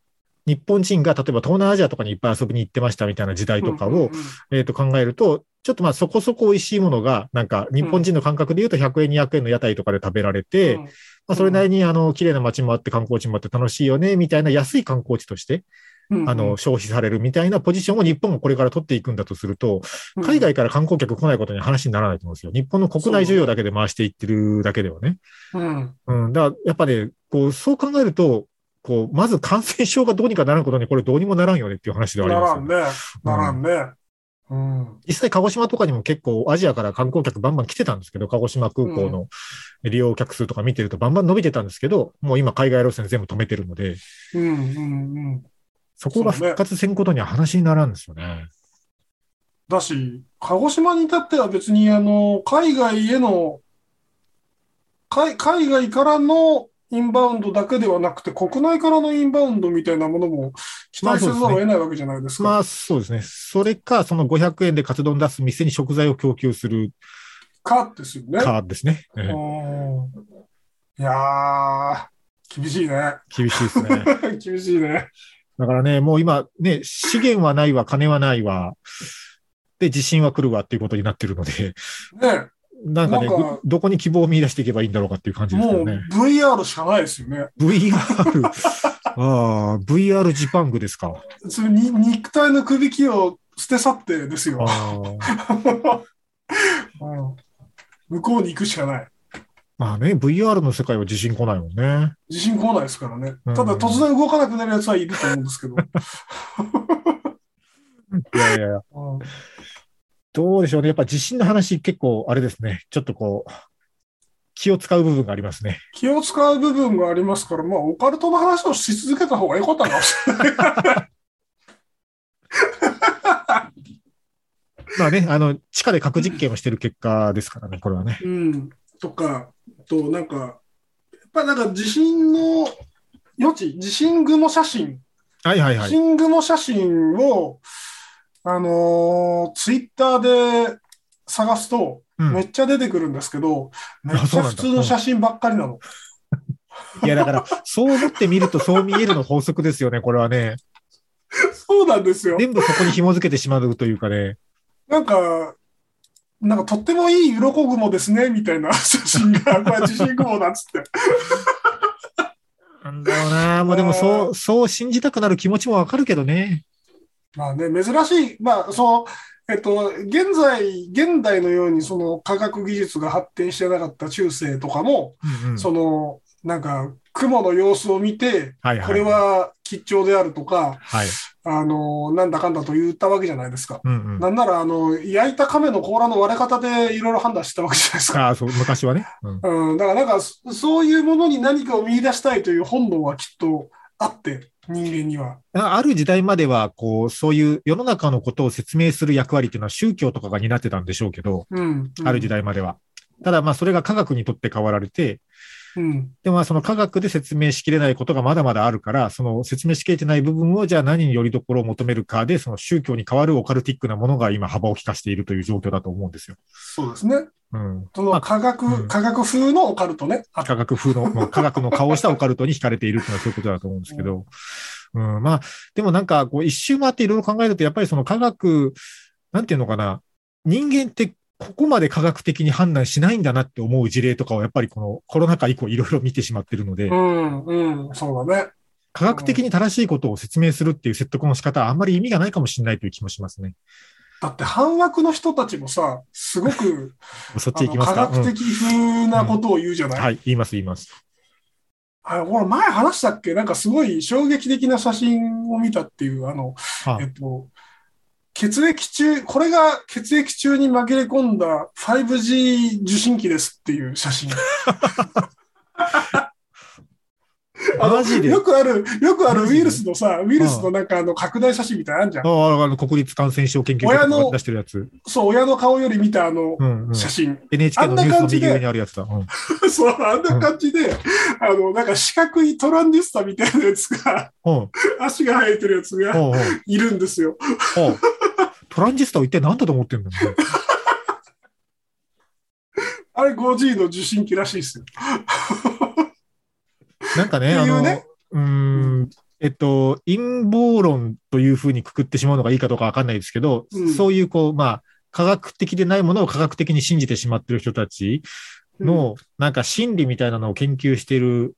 日本人が例えば東南アジアとかにいっぱい遊びに行ってましたみたいな時代とかを、うんうんうん。えっ、と考えると、ちょっとまあそこそこ美味しいものが、なんか日本人の感覚で言うと100円、200円の屋台とかで食べられて、うん。まあそれなりにあの、綺麗な街もあって観光地もあって楽しいよね、みたいな安い観光地として、うんあの、消費されるみたいなポジションを日本がこれから取っていくんだとすると、うん海外から観光客来ないことに話にならないと思うんですよ。日本の国内需要だけで回していってるだけではね。うんうん。だから、やっぱね、こう、そう考えると、こう、まず感染症がどうにかならんことに、これどうにもならんよねっていう話ではありなますよらんね。ならんね。うん。実際、鹿児島とかにも結構アジアから観光客バンバン来てたんですけど、鹿児島空港の利用客数とか見てるとバンバン伸びてたんですけど、もう今海外路線全部止めてるので、うんうんうん。そこが復活せんことには話にならんですよね。だし、鹿児島に至っては別に、あの、海外への、海海外からのインバウンドだけではなくて、国内からのインバウンドみたいなものも期待せざるを得ないわけじゃないですか。まあそうですね。それか、その500円でカツ丼出す店に食材を供給するかですよね。かですね。ええうんいやー、厳しいね。厳しいですね。厳しいね。だからね、もう今ね、資源はないわ、金はないわ、で、地震は来るわっていうことになってるので、ね、なんかね、どどこに希望を見出していけばいいんだろうかっていう感じですもうよね。VR しかないですよね。VR、ああ、VR ジパングですか。それに肉体のくびきを捨て去ってですよ。向こうに行くしかない。まあね、VR の世界は地震来ないもんね。地震来ないですからね。うんただ突然動かなくなるやつはいると思うんですけど。いやいやいや、うんどうでしょうね。やっぱ地震の話結構あれですね。ちょっとこう、気を使う部分がありますね。気を使う部分がありますから、まあ、オカルトの話をし続けた方が良かったかもしれない。まあね、あの、地下で核実験をしてる結果ですからね、これはね。うん。とか、と、なんか、やっぱりなんか地震の余地、地震雲写真、地はいはいはい。震雲写真を、あのツイッターで探すと、うんめっちゃ出てくるんですけど、めっちゃ普通の写真ばっかりなの。いや、だから、そう思ってみるとそう見えるの法則ですよね、これはね。そうなんですよ。全部そこに紐づけてしまうというかね。なんか、なんかとってもいい鱗雲ですね、みたいな 写真が、これ地震雲だっつって。なんだろうな。もうでもそう、そう信じたくなる気持ちもわかるけどね。まあね、珍しい、まあ、その、えっと、現在、現代のようにその科学技術が発展してなかった中世とかも、うんうんその、なんか、雲の様子を見て、はいはい。これは吉兆であるとか、はい。あの、なんだかんだと言ったわけじゃないですか。うんうん。なんなら、あの、焼いた亀の甲羅の割れ方でいろいろ判断してたわけじゃないですか。ああ、そう、昔はね。うん。うん、だからなんか、そそういうものに何かを見出したいという本能はきっとあって、人間には。あある時代までは、こう、そういう世の中のことを説明する役割っていうのは宗教とかが担ってたんでしょうけど、うん。ある時代までは。ただまあそれが科学にとって変わられて、うん。でもまあその科学で説明しきれないことがまだまだあるから、その説明しきれてない部分をじゃあ何によりどころを求めるかで、その宗教に変わるオカルティックなものが今幅を利かしているという状況だと思うんですよ。そうですね。うん。その科学、うん科学風のオカルトね。あ科学風の、もう科学の顔をしたオカルトに惹かれているっていうのはそういうことだと思うんですけど。うん、まあ、でもなんか、こう、一周回っていろいろ考えると、やっぱりその科学、なんていうのかな、人間ってここまで科学的に判断しないんだなって思う事例とかを、やっぱりこのコロナ禍以降いろいろ見てしまってるので、うん、うん、そうだね。科学的に正しいことを説明するっていう説得の仕方はあんまり意味がないかもしれないという気もしますね。だって半枠の人たちもさ、すごく そっち行きますか？科学的風なことを言うじゃない、うんはい、言います、言います。あこれ前話したっけ？なんかすごい衝撃的な写真を見たっていう、あの、はえっと、血液中、これが血液中に紛れ込んだ 5G 受信機ですっていう写真。マジで？よくある、よくあるウイルスのさ、ウイルスのなんかあの拡大写真みたいなのあるじゃん。ああ、あの、国立感染症研究所親のが出してるやつ。そう、親の顔より見たあのうんうん。写真。NHK のニュースの右上にあるやつだ。うん。そう、あんな感じで、あの、なんか四角いトランジスタみたいなやつが、うん。足が生えてるやつがいるんですよ。トランジスタを一体何だと思ってんだよ。あれ 5G の受信機らしいですよ。なんかね、あのうん、えっと、陰謀論というふうにくくってしまうのがいいかどうかわかんないですけど、うんそういう、こう、まあ、科学的でないものを科学的に信じてしまってる人たちの、なんか心理みたいなのを研究している、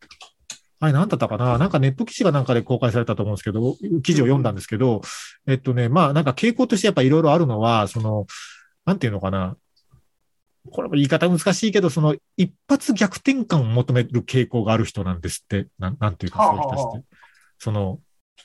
あれ、なんだったかな？なんかネット記事がなんかで公開されたと思うんですけど、記事を読んだんですけど、えっとね、まあ、なんか傾向としてやっぱいろいろあるのは、その、なんていうのかな？これも言い方難しいけど、その一発逆転感を求める傾向がある人なんですって。なんなんていうか、そういう人たちって。その、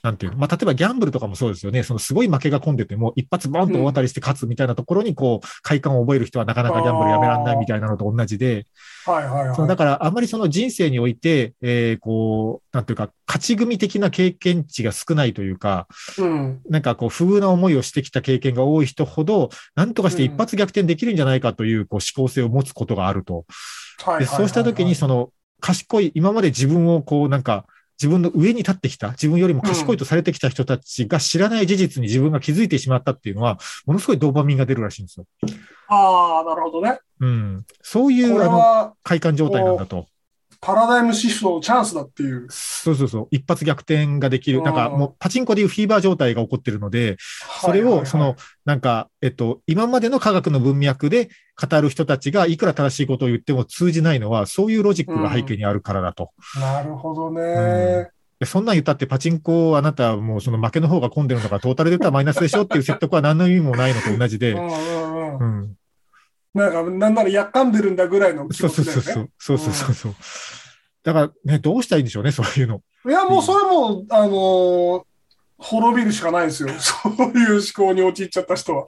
なんていうの？まあ、例えばギャンブルとかもそうですよね。そのすごい負けが込んでても、一発ボンと大当たりして勝つみたいなところに、こう、快感を覚える人はなかなかギャンブルやめらんないみたいなのと同じで、はいはいはい。そのだから、あまりその人生において、えーこう、なんていうか、勝ち組的な経験値が少ないというか、うん。なんかこう、不遇な思いをしてきた経験が多い人ほど、なんとかして一発逆転できるんじゃないかという、こう、思考性を持つことがあると。でそうしたときに、その、賢い、今まで自分をこう、なんか、自分の上に立ってきた、自分よりも賢いとされてきた人たちが知らない事実に自分が気づいてしまったっていうのは、ものすごいドーパミンが出るらしいんですよ。ああ、なるほどね。うん。そういこう、あの、快感状態なんだと。パラダイムシフトのチャンスだっていう。そうそうそう。一発逆転ができる。なんかうんもうパチンコでいうフィーバー状態が起こってるので、それを、その、なんか、えっと、今までの科学の文脈で語る人たちがいくら正しいことを言っても通じないのは、そういうロジックが背景にあるからだと。なるほどね。でそんなん言ったってパチンコをあなたはもうその負けの方が混んでるのがトータルで言ったらマイナスでしょっていう説得は何の意味もないのと同じでう、んうんう。うんん。なんか、なんならやっかんでるんだぐらいの気そう持ちだよね。そうそうそう。そうそうそうそう。だからね、どうしたらいいんでしょうね、そういうの。いや、もうそれも、あのー滅びるしかないですよ。そういう思考に陥っちゃった人は。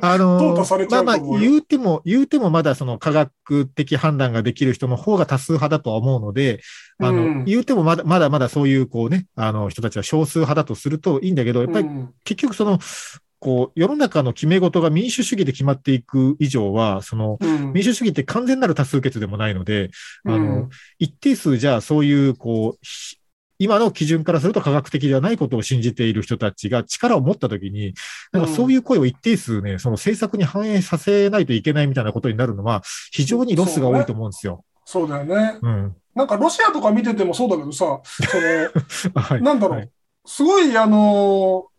あの淘汰されちゃまあまあ、言うても、言うてもまだその科学的判断ができる人の方が多数派だとは思うので、あの、うん言うてもまだまだまだそういうこうね、あの人たちは少数派だとするといいんだけど、やっぱりうん結局その、こう、世の中の決め事が民主主義で決まっていく以上は、その、うん民主主義って完全なる多数決でもないので、あの、うん一定数じゃあそういう、こう、ひ今の基準からすると科学的ではないことを信じている人たちが力を持ったときに、なんかそういう声を一定数ね、その政策に反映させないといけないみたいなことになるのは、非常にロスが多いと思うんですよ。そうだよね。うん。なんかロシアとか見ててもそうだけどさ、その、はい。なんだろうはいすごい、あのー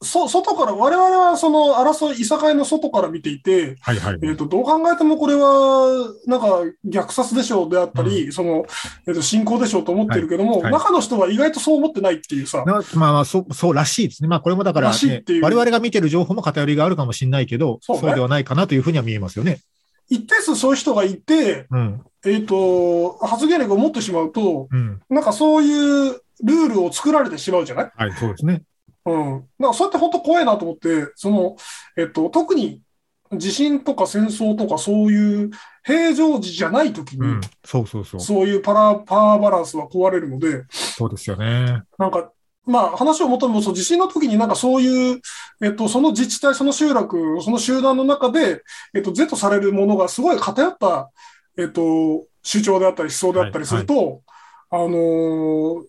そ、外から、我々はその争い、いさかいの外から見ていて、はいはい。えっ、と、どう考えてもこれは、なんか、虐殺でしょうであったり、その、えっ、と、侵攻でしょうと思ってるけども、はいはい中の人は意外とそう思ってないっていうさ、なまあまあ、そう、そうらしいですね。まあこれもだから、らしいねっていう我々が見てる情報も偏りがあるかもしれないけど、そねそううではないかなというふうには見えますよね。一定数そういう人がいて、うん。えっ、と、発言力を持ってしまうと、うん。なんかそういうルールを作られてしまうじゃない？はい、そうですね。うん。なんかそうやって本当怖いなと思って、その、えっと、特に地震とか戦争とかそういう平常時じゃない時に、うん。そうそうそう。そういうパラ、パワーバランスは壊れるので、そうですよね。なんか、まあ話を元に戻すと地震の時になんかそういう、えっと、その自治体、その集落、その集団の中で、えっと、是とされるものがすごい偏った、えっと、主張であったり思想であったりすると、あのー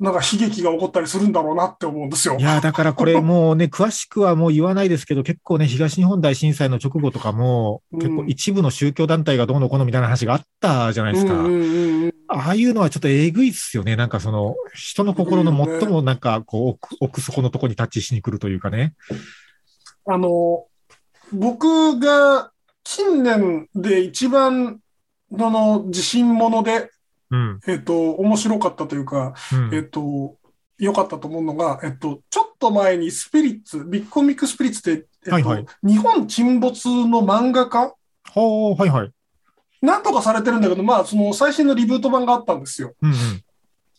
なんか悲劇が起こったりするんだろうなって思うんですよい。や、だからこれもうね、詳しくはもう言わないですけど、結構ね、東日本大震災の直後とかも、うん結構一部の宗教団体がどうのこうのみたいな話があったじゃないですか。うんうんうんうんああいうのはちょっとえぐいっすよね。なんかその、人の心の最もなんか、こう、奥奥底のとこにタッチしに来るというかね。あの、僕が近年で一番、その地震もので、うん。えっと、面白かったというか、うんえっと、良かったと思うのが、えっと、ちょっと前にスピリッツ、ビッグコミックスピリッツって、えっとはいはい日本沈没の漫画家？はいはい。なんとかされてるんだけど、まあ、その最新のリブート版があったんですよ。うんうん。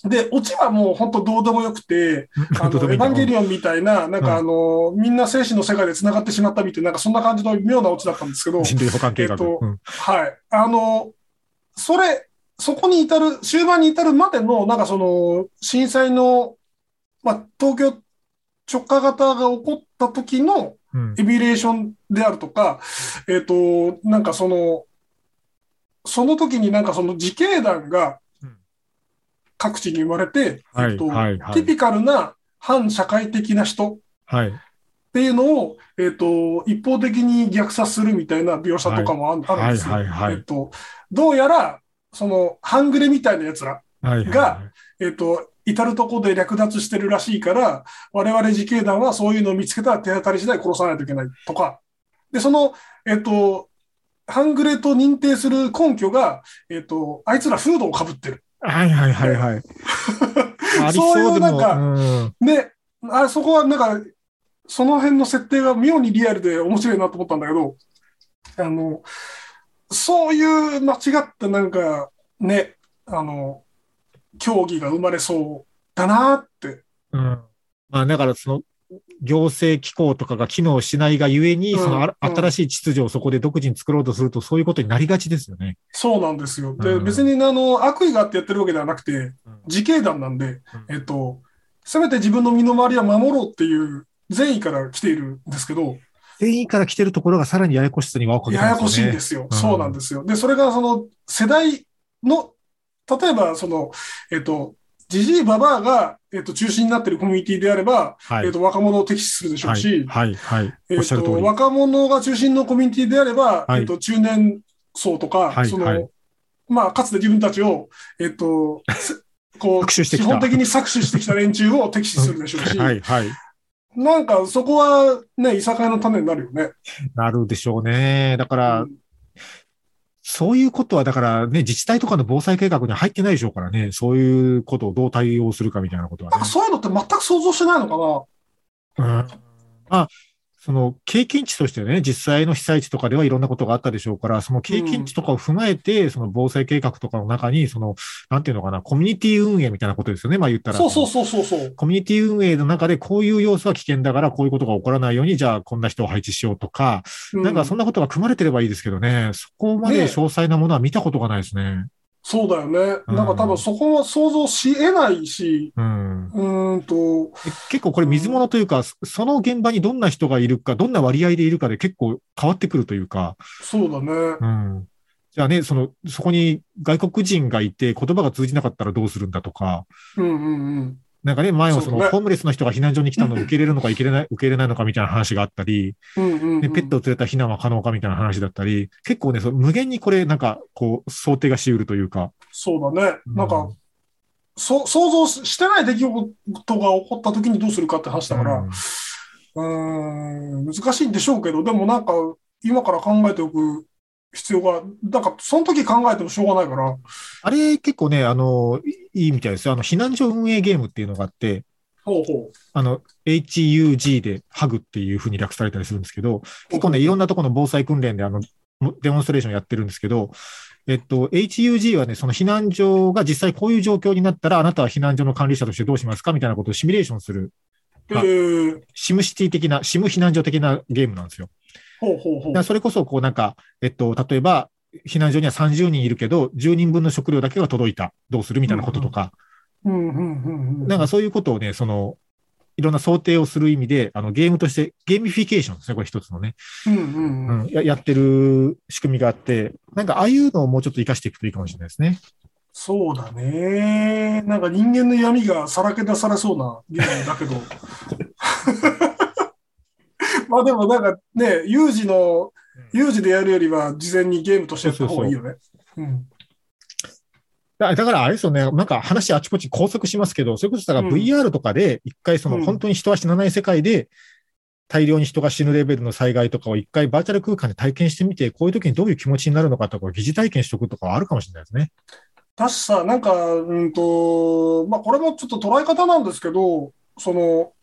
で、オチはもう本当どうでもよくて、あの、エヴァンゲリオンみたいな、なんかあの、みんな生死の世界で繋がってしまったみたいな、なんかそんな感じの妙なオチだったんですけど、人類保管計画。えっとうんはい。あの、それそこに至る、終盤に至るまでの、なんかその、震災の、まあ、東京直下型が起こった時のうんエビュレーションであるとか、えっ、と、なんかその、その時になんかその自警団がうん各地に生まれて、はいえっとはいはいティピカルな反社会的な人っはい。ていうのを、えっ、と、一方的に虐殺するみたいな描写とかもあ,、あるんですよ。はいはいはいえっ、と、どうやら、その、半グレみたいな奴ら、はいはい。がえっ、と、至るところで略奪してるらしいから、我々自警団はそういうのを見つけたら手当たり次第殺さないといけないとか。で、その、えっ、と、半グレと認定する根拠が、えっ、と、あいつらフードをかぶってる。はいはいはいはい。そういうなんかうんで、あそこはなんか、その辺の設定が妙にリアルで面白いなと思ったんだけど、あの、そういう間違ったなんか、ね、あの、競技が生まれそうだなって。うん。まあだからその、行政機構とかが機能しないがゆえに、うんその新しい秩序をそこで独自に作ろうとすると、そういうことになりがちですよね。そうなんですよ。で、うん別にあの、悪意があってやってるわけではなくて、自警団なんで、うんえっと、せめて自分の身の回りは守ろうっていう善意から来ているんですけど、全員から来てるところがさらにややこしさに輪をかけてややこますよね。しいんですよ。うんそうなんですよ。で、それがその世代の、例えばその、えっと、ジジイババアが、えっと、中心になっているコミュニティであれば、はい。えっと、若者を敵視するでしょうはいし、はい。はい。えっと。若者が中心のコミュニティであれば、はいえっと、中年層とか、その、まあ、かつて自分たちを、えっと、す こう、基本的に搾取してきた連中を敵視するでしょうし、はい。はい。なんかそこはね、いさかいの種になるよね。なるでしょうね。だから、うんそういうことは、だからね、自治体とかの防災計画には入ってないでしょうからね。そういうことをどう対応するかみたいなことはねなんか。そういうのって全く想像してないのかなうんまあ、その経験値としてね、実際の被災地とかではいろんなことがあったでしょうから、その経験値とかを踏まえて、その防災計画とかの中に、その、なんていうのかな、コミュニティ運営みたいなことですよね、まあ言ったら。そうそうそうそうそう。コミュニティ運営の中でこういう要素は危険だから、こういうことが起こらないように、じゃあこんな人を配置しようとか、うなんかそんなことが組まれてればいいですけどね、そこまでね詳細なものは見たことがないですね。そうだよね。うんなんか多分そこは想像し得ないし、うん。うーんと、え結構これ水物というか、そその現場にどんな人がいるか、どんな割合でいるかで結構変わってくるというか、そうだね。うん。じゃあね、その、そこに外国人がいて言葉が通じなかったらどうするんだとか、うんうんうん。なんかね、前はその、ホームレスの人が避難所に来たのを受け入れるのか受け入れない、受け入れないのかみたいな話があったり、うんうんうん。でペットを連れた避難は可能かみたいな話だったり、結構ね、その無限にこれなんか、こう、想定がし得るというか。そうだね。なんかうん、そ想像してない出来事が起こった時にどうするかって話だから、うん。うーん、難しいんでしょうけど、でもなんか、今から考えておく必要が、なんか、その時考えてもしょうがないから、あれ結構ね、あの、いいいみたいですよ。あの、避難所運営ゲームっていうのがあって、ほうほあの、HUG でハグっていうふうに略されたりするんですけど、結構ね、いろんなところの防災訓練であの、デモンストレーションやってるんですけど、えっと、HUG はね、その避難所が実際こういう状況になったら、あなたは避難所の管理者としてどうしますかみたいなことをシミュレーションする、う。えあー、 SimCity 的な、シム避難所的なゲームなんですよ。ほうほうほうそれこそ、こうなんか、えっと、例えば、避難所には30人いるけど、10人分の食料だけが届いた。どうするみたいなこととか、うんうんうんうん。なんかそういうことをね、その、いろんな想定をする意味で、あの、ゲームとして、ゲーミフィケーションですね、これ一つのね、うんうんうん。うん、ややってる仕組みがあって、なんかああいうのをもうちょっと活かしていくといいかもしれないですね。そうだね。なんか人間の闇がさらけ出されそうなゲームだけど。まあでもなんかね、有事の、有事でやるよりは事前にゲームとしてやった方がいいよね。うん。だだからあれですよね、なんか話あちこち拘束しますけど、それこそだからうん VR とかで、一回そのうん本当に人は死なない世界で、大量に人が死ぬレベルの災害とかを一回バーチャル空間で体験してみて、こういう時にどういう気持ちになるのかとか、疑似体験しておくとかはあるかもしれないですね。確かさ、なんか、うんと、まあこれもちょっと捉え方なんですけど、その、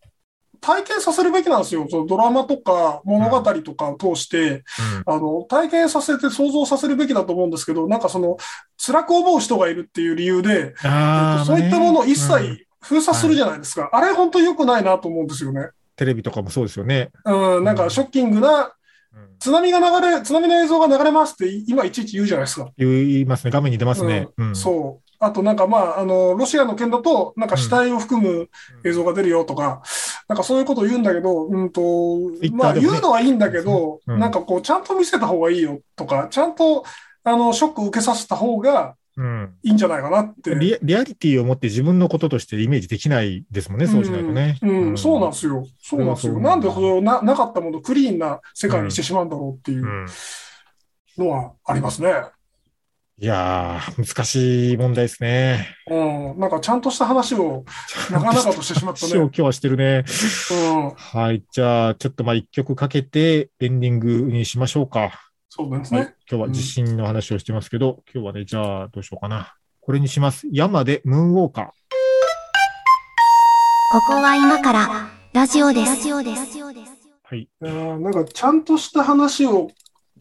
体験させるべきなんですよ。そのドラマとか物語とかを通して、あの、体験させて想像させるべきだと思うんですけど、なんかその、辛く思う人がいるっていう理由で、うん、えっとそういったものを一うん切封鎖するじゃないですか。あれ本当に良くないなと思うんですよね。テレビとかもそうですよね。うん、なんかショッキングな、津波が流れ、津波の映像が流れますって今いちいち言うじゃないですか。言いますね。画面に出ますね。うんそう。あとなんかまあ、あの、ロシアの件だと、なんか死体を含む映像が出るよとか、なんかそういうことを言うんだけど、うんと、まあ言うのはいいんだけど、うん。なんかこう、ちゃんと見せた方がいいよとか、ちゃんと、あの、ショックを受けさせた方がうん。いいんじゃないかなって。リアリアリティを持って自分のこととしてイメージできないですもんね、そうしないとね。うん、うん。そうなんですよ。そうなんですよ。うんな。んでそななかったものをクリーンな世界にしてしまうんだろうっていううん。のはありますね。いやー、難しい問題ですね。うん、なんかちゃんとした話をなかなかとしてしまったね。話を今日はしてるね。うん、はい。じゃあ、ちょっとまあ一曲かけてエンディングにしましょうか。そうですはいね。。今日は地震の話をしてますけど、今日はね、じゃあどうしようかな。これにします。山でムーンウォーカー。ここは今からラジオです。ラジオです。はい。いやーなんかちゃんとした話を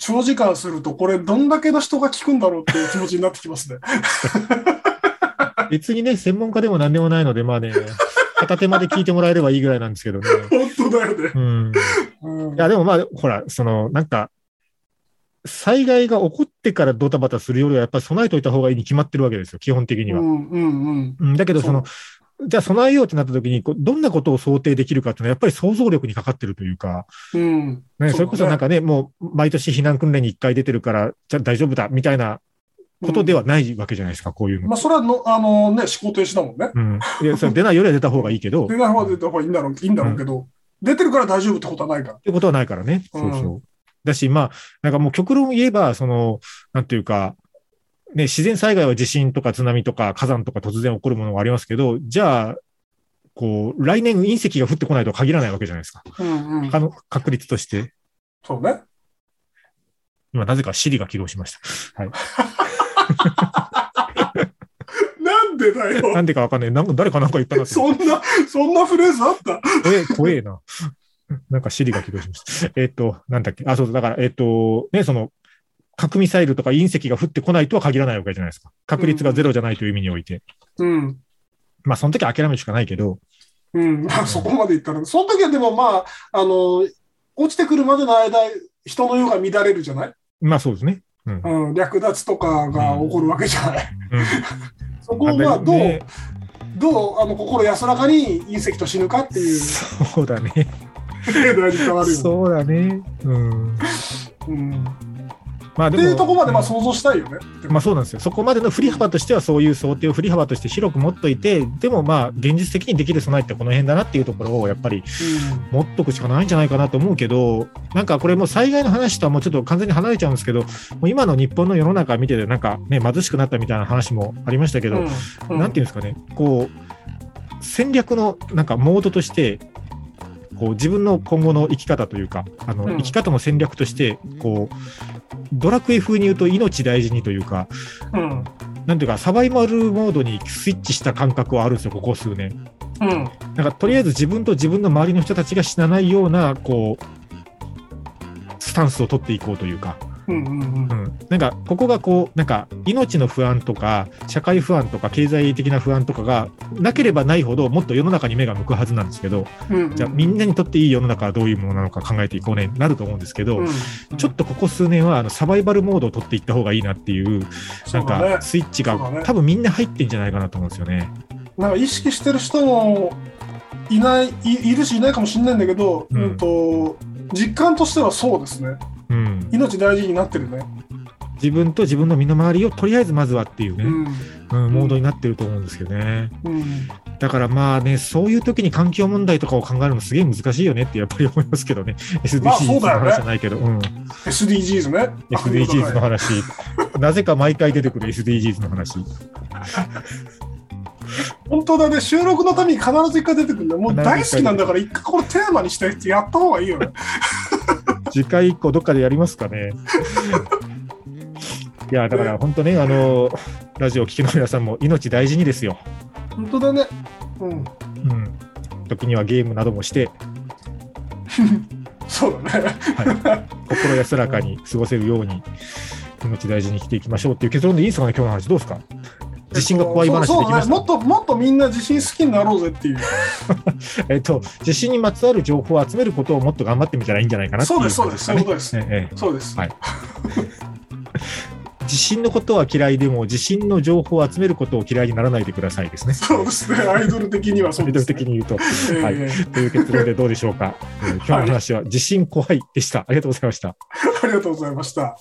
長時間すると、これどんだけの人が聞くんだろうっていう気持ちになってきますね。別にね、専門家でも何でもないので、まあね、片手まで聞いてもらえればいいぐらいなんですけどね。本当だよね。うん。うんいや、でもまあ、ほら、その、なんか、災害が起こってからドタバタするよりは、やっぱり備えといた方がいいに決まってるわけですよ、基本的には。うんうんうん。うん、だけど、その、じゃあ備えようってなった時に、こうどんなことを想定できるかっていうのは、やっぱり想像力にかかってるというか、うん。ね、それこそなんかね、もう、毎年避難訓練に一回出てるから、じゃあ大丈夫だ、みたいなことではないわけじゃないですか、こういうの。まあ、それはの、あのね、思考停止だもんね。うん。いや、それ出ないよりは出た方がいいけど、っ出ない方が出た方がいいんだろう、いいんだろうけど、出てるから大丈夫ってことはないから。てことはないからね。そうそう。だし、まあ、なんかもう極論言えば、その、なんていうか、ね、自然災害は地震とか津波とか火山とか突然起こるものがありますけど、じゃあ、こう、来年隕石が降ってこないとは限らないわけじゃないですか。うんうん。あの、確率として。そうね。今、なぜか Siri が起動しました。はい。なんでだよ。なんでかわかんない。なんか誰かなんか言ったなって。そんな、そんなフレーズあった？怖え、怖えな。なんか Siri が起動しました。えっと、なんだっけ？あ、そうそう。だから、えっと、ね、その、核ミサイルとか隕石が降ってこないとは限らないわけじゃないですか。確率がゼロじゃないという意味において。うん。まあ、その時は諦めるしかないけど、うん。まあ、そこまで言ったら、その時はでもまあ、あの、落ちてくるまでの間、人の世が乱れるじゃない？まあそうですね。うん。うん。略奪とかが起こるわけじゃない？うん そこをまあ、どう、ねどう、あの、心安らかに隕石と死ぬかっていうそうだ ね。そうだね。うん。うん。まあでも。っていうところまでまあうん想像したいよね。まあそうなんですよ。そこまでの振り幅としてはそういう想定を振り幅として広く持っといて、でもまあ現実的にできる備えってこの辺だなっていうところをやっぱり持っとくしかないんじゃないかなと思うけど、なんかこれもう災害の話とはもうちょっと完全に離れちゃうんですけど、もう今の日本の世の中見ててなんかね、貧しくなったみたいな話もありましたけど、うんうんなんていうんですかね、こう、戦略のなんかモードとして、こう自分の今後の生き方というか、あのうん生き方の戦略として、こう、ドラクエ風に言うと命大事にというか、うん。なんていうか、サバイバルモードにスイッチした感覚はあるんですよ、ここ数年。うん。なんか、とりあえず自分と自分の周りの人たちが死なないような、こう、スタンスを取っていこうというか、うん。うん。うん、なんか、ここがこう、なんか、命の不安とか、社会不安とか、経済的な不安とかがなければないほど、もっと世の中に目が向くはずなんですけど、うん。じゃあ、みんなにとっていい世の中はどういうものなのか考えていこうね、なると思うんですけど、ちょっとここ数年は、あの、サバイバルモードを取っていった方がいいなっていう、なんか、スイッチが、ね多分みんな入ってんじゃないかなと思うんですよね。なんか意識してる人もいない、いいるしいないかもしれないんだけど、ううんん、と実感としてはそうですね。うん。命大事になってるね。自分と自分の身の回りをとりあえずまずはっていうね、うん。うん、モードになってると思うんですけどね。うん。だからまあね、そういう時に環境問題とかを考えるのすげえ難しいよねってやっぱり思いますけどね。SDGs の話じゃないけど、うん。SDGs ね。SDGs の話。なぜか毎回出てくる SDGs の話。本当だね。収録のために必ず一回出てくるんだよ。もう大好きなんだから、一回これテーマにしてやった方がいいよね。次回以降どっかでやりますかね。いや、だから本当ね、あの、ラジオを聴きの皆さんも命大事にですよ。本当だね。うん。うん。時にはゲームなどもして、そうだね。心安らかに過ごせるように、命大事に生きていきましょうっていう結論でいいですかね、今日の話。どうですか？地震が怖い話できました。もっと、もっとみんな地震好きになろうぜっていう。えっと、地震にまつわる情報を集めることをもっと頑張ってみたらいいんじゃないかなっていそうです、そうです、そういうことです。えええそうです。はいえ地震のことは嫌いでも、地震の情報を集めることを嫌いにならないでくださいですね。そうですね。アイドル的にはそアイドうです、ね。ル的に言うと。ええはいという結論でどうでしょうか？えー今日の話は地震怖いでした。ありがとうございました。ありがとうございました。